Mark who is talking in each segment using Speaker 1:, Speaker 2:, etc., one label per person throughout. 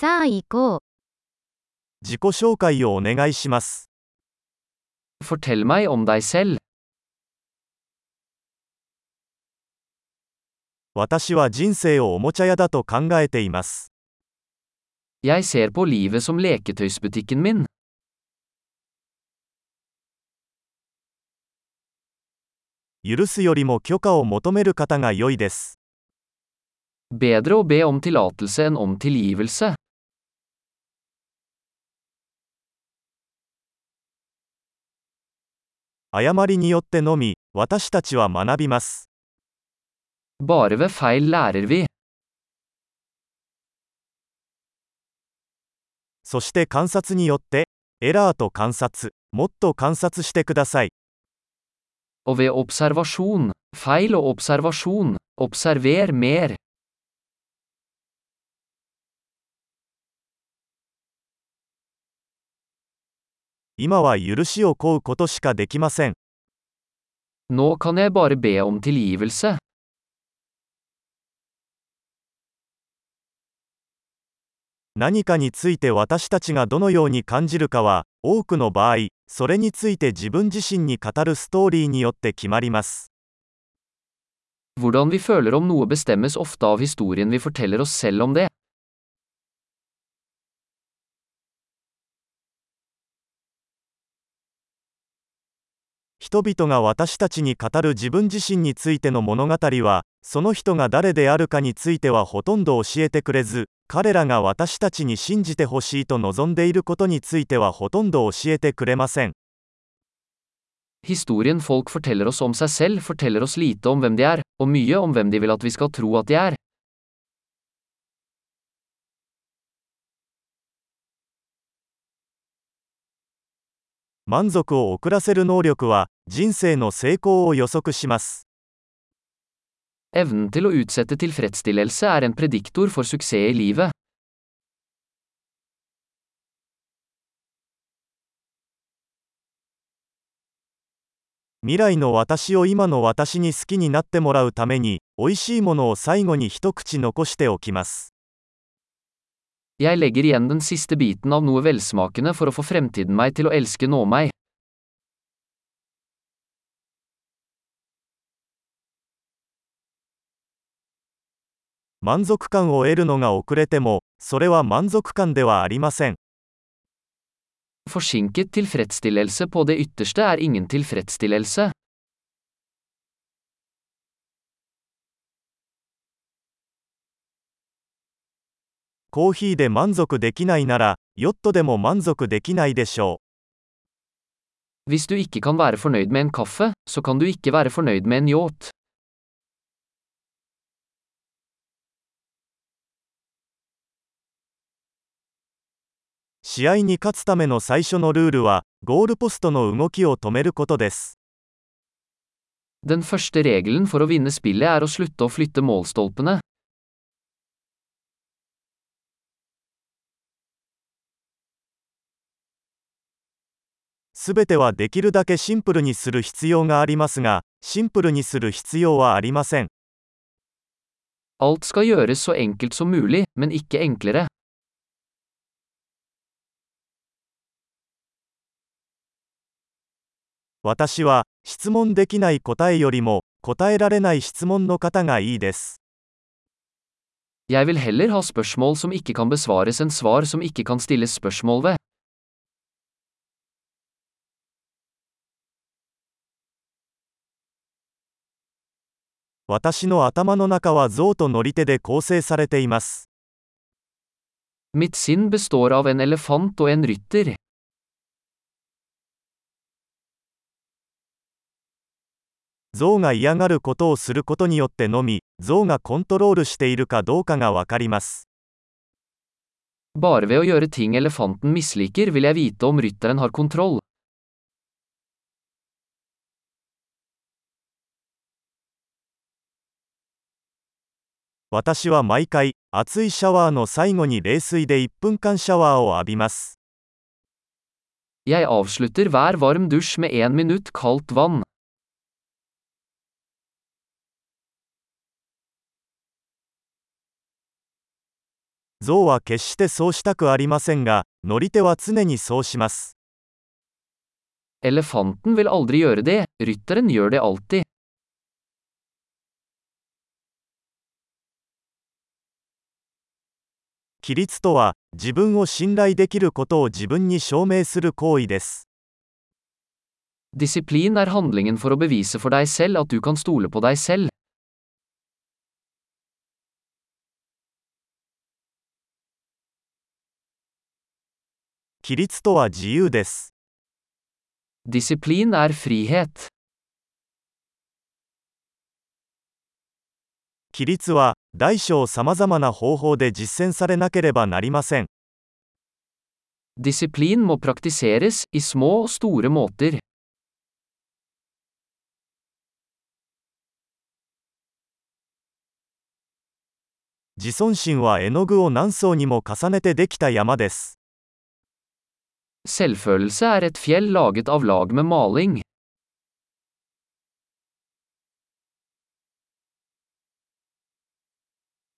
Speaker 1: さあ行こう。
Speaker 2: 自己紹介をお願いします。
Speaker 3: Fortell meg om deg selv.
Speaker 2: 私は人生をおもちゃ屋だと考えています。
Speaker 3: Jeg ser på livet som leketøysbutikken min.
Speaker 2: 許すよりも許可を求める方が良いです。
Speaker 3: Bedre å be om tillatelse enn om tilgivelse.
Speaker 2: 誤りによってのみ、私たちは学びます。
Speaker 3: Bare ved feil lærer vi.
Speaker 2: そして観察によって、エラーと観察、もっと観察してください。
Speaker 3: Og ved observasjon, feil og observasjon, observer mer.
Speaker 2: 今は許しを請うことしかできません。
Speaker 3: Nå kan jeg bare be om tilgivelse.
Speaker 2: 何かについて私たちがどのように感じるかは、多くの場合、それについて自分自身に語るストーリーによって決まります。
Speaker 3: Hvordan vi føler om noe bestemmes ofte av historien vi forteller oss selv om det.
Speaker 2: 人々が私たちに語る自分自身についての物語は、その人が誰であるかについてはほとんど教えてくれず、彼らが私たちに信じてほしいと望んでいることについてはほとんど教えてくれません。
Speaker 3: Historien folk forteller oss om seg selv forteller oss lite om hvem de er, og mye om hvem de vil at vi skal tro at de er.
Speaker 2: 満足を遅らせる能力は、人生の成功を予測します。
Speaker 3: Evnen til å utsette tilfredsstillelse er en prediktor for suksess i livet.
Speaker 2: 未来の私を今の私に好きになってもらうために、美味しいものを最後に一口残しておきます。
Speaker 3: Jeg legger igjen den siste biten av noe velsmakende for å få fremtiden meg til å elske nå meg. Forsinket tilfredsstillelse på det ytterste er ingen tilfredsstillelse.
Speaker 2: コーヒーで満足できないならヨットでも満足できないでしょう。試合に勝つための最初のルールはゴールポストの動きを止めることです。
Speaker 3: Den første regelen for å vinne spillet er å.
Speaker 2: すべてはできるだけシンプルにする必要がありますが、シンプルにする必要はありません。
Speaker 3: Alt skal gjøres så enkelt som mulig, men ikke enklere.
Speaker 2: 私は、質問できない答えよりも、答えられない質問の方がいいです。
Speaker 3: Jeg vil heller ha spørsmål som ikke kan besvares enn svar som ikke kan stilles spørsmål ved.
Speaker 2: 私の頭の中は象と乗り手で構成されています。
Speaker 3: Mitt sinn består av en elefant og en rytter.
Speaker 2: 象が嫌がることをすることによってのみ、象がコントロールしているかどうかがわかります。
Speaker 3: Bare ved å gjøre ting elefanten misliker vil jeg vite om rytteren har kontroll.
Speaker 2: 私は毎回、熱いシャワーの最後に冷水で1分間シャワーを浴びます。
Speaker 3: ゾ
Speaker 2: ウは決してそうしたくありませんが、乗り手は常にそうします。
Speaker 3: エレファンテンはあんまりやるで、リッターンはやるで、あ。
Speaker 2: 規律とは、自分を信頼できることを自分に証明する行為です。
Speaker 3: Disiplin er handlingen for å bevise for deg selv at du kan stole på deg selv.
Speaker 2: 規律とは自由です。
Speaker 3: Disiplin er frihet.
Speaker 2: 規律は、大小さまざまな方法で実践されなければなりません。
Speaker 3: Disiplin må praktiseres, i små og store måter.
Speaker 2: 自尊心は絵の具を何層にも重ねてできた山です。
Speaker 3: Selvfølelse er et fjell laget av lag med maling.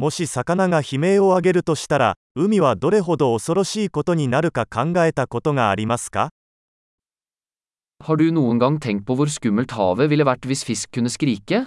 Speaker 2: もし魚が悲鳴を上げるとしたら、海はどれほど恐ろしいことになるか考えたことがありますか
Speaker 3: Har du noen gang tenkt på hvor skummelt havet ville vært hvis fisk kunne skrike?